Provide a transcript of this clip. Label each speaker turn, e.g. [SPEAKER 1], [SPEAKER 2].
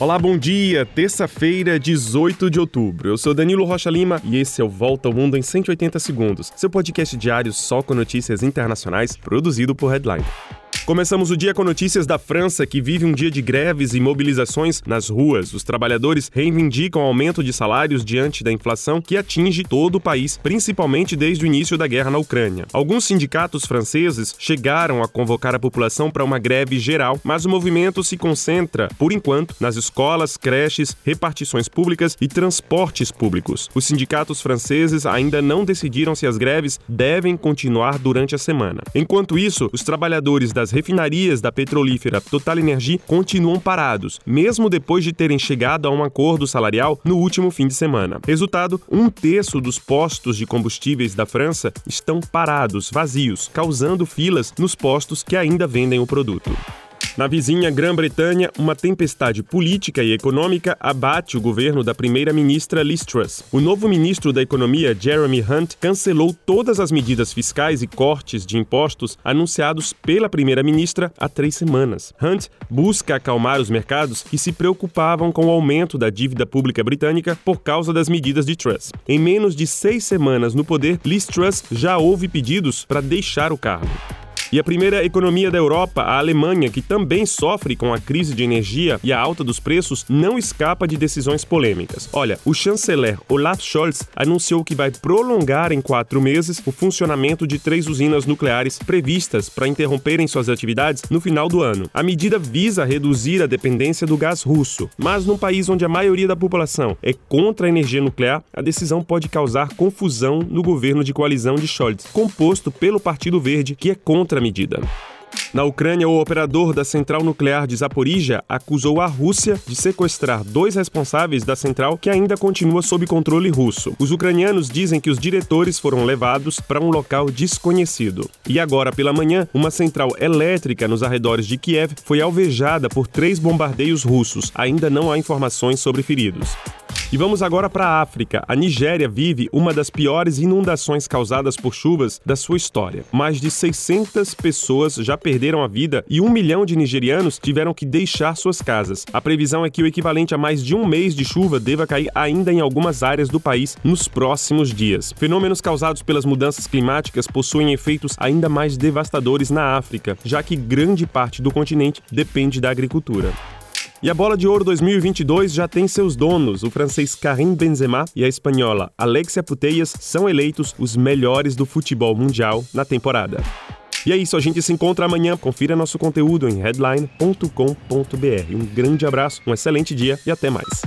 [SPEAKER 1] Olá, bom dia. Terça-feira, 18 de outubro. Eu sou Danilo Rocha Lima e esse é o Volta ao Mundo em 180 segundos, seu podcast diário só com notícias internacionais, produzido por Headline. Começamos o dia com notícias da França, que vive um dia de greves e mobilizações nas ruas. Os trabalhadores reivindicam aumento de salários diante da inflação que atinge todo o país, principalmente desde o início da guerra na Ucrânia. Alguns sindicatos franceses chegaram a convocar a população para uma greve geral, mas o movimento se concentra, por enquanto, nas escolas, creches, repartições públicas e transportes públicos. Os sindicatos franceses ainda não decidiram se as greves devem continuar durante a semana. Enquanto isso, os trabalhadores das refinarias da petrolífera Total Energia continuam parados, mesmo depois de terem chegado a um acordo salarial no último fim de semana. Resultado: um terço dos postos de combustíveis da França estão parados, vazios, causando filas nos postos que ainda vendem o produto. Na vizinha Grã-Bretanha, uma tempestade política e econômica abate o governo da primeira-ministra Liz Truss. O novo ministro da Economia, Jeremy Hunt, cancelou todas as medidas fiscais e cortes de impostos anunciados pela primeira-ministra há três semanas. Hunt busca acalmar os mercados que se preocupavam com o aumento da dívida pública britânica por causa das medidas de Truss. Em menos de seis semanas no poder, Liz Truss já houve pedidos para deixar o cargo. E a primeira economia da Europa, a Alemanha, que também sofre com a crise de energia e a alta dos preços, não escapa de decisões polêmicas. Olha, o chanceler Olaf Scholz anunciou que vai prolongar em quatro meses o funcionamento de três usinas nucleares previstas para interromperem suas atividades no final do ano. A medida visa reduzir a dependência do gás russo, mas num país onde a maioria da população é contra a energia nuclear, a decisão pode causar confusão no governo de coalizão de Scholz, composto pelo Partido Verde, que é contra medida. Na Ucrânia, o operador da central nuclear de Zaporizhia acusou a Rússia de sequestrar dois responsáveis da central que ainda continua sob controle russo. Os ucranianos dizem que os diretores foram levados para um local desconhecido. E agora pela manhã, uma central elétrica nos arredores de Kiev foi alvejada por três bombardeios russos. Ainda não há informações sobre feridos. E vamos agora para a África. A Nigéria vive uma das piores inundações causadas por chuvas da sua história. Mais de 600 pessoas já perderam a vida e um milhão de nigerianos tiveram que deixar suas casas. A previsão é que o equivalente a mais de um mês de chuva deva cair ainda em algumas áreas do país nos próximos dias. Fenômenos causados pelas mudanças climáticas possuem efeitos ainda mais devastadores na África, já que grande parte do continente depende da agricultura. E a Bola de Ouro 2022 já tem seus donos. O francês Karim Benzema e a espanhola Alexia Putellas são eleitos os melhores do futebol mundial na temporada. E é isso, a gente se encontra amanhã. Confira nosso conteúdo em headline.com.br. Um grande abraço, um excelente dia e até mais.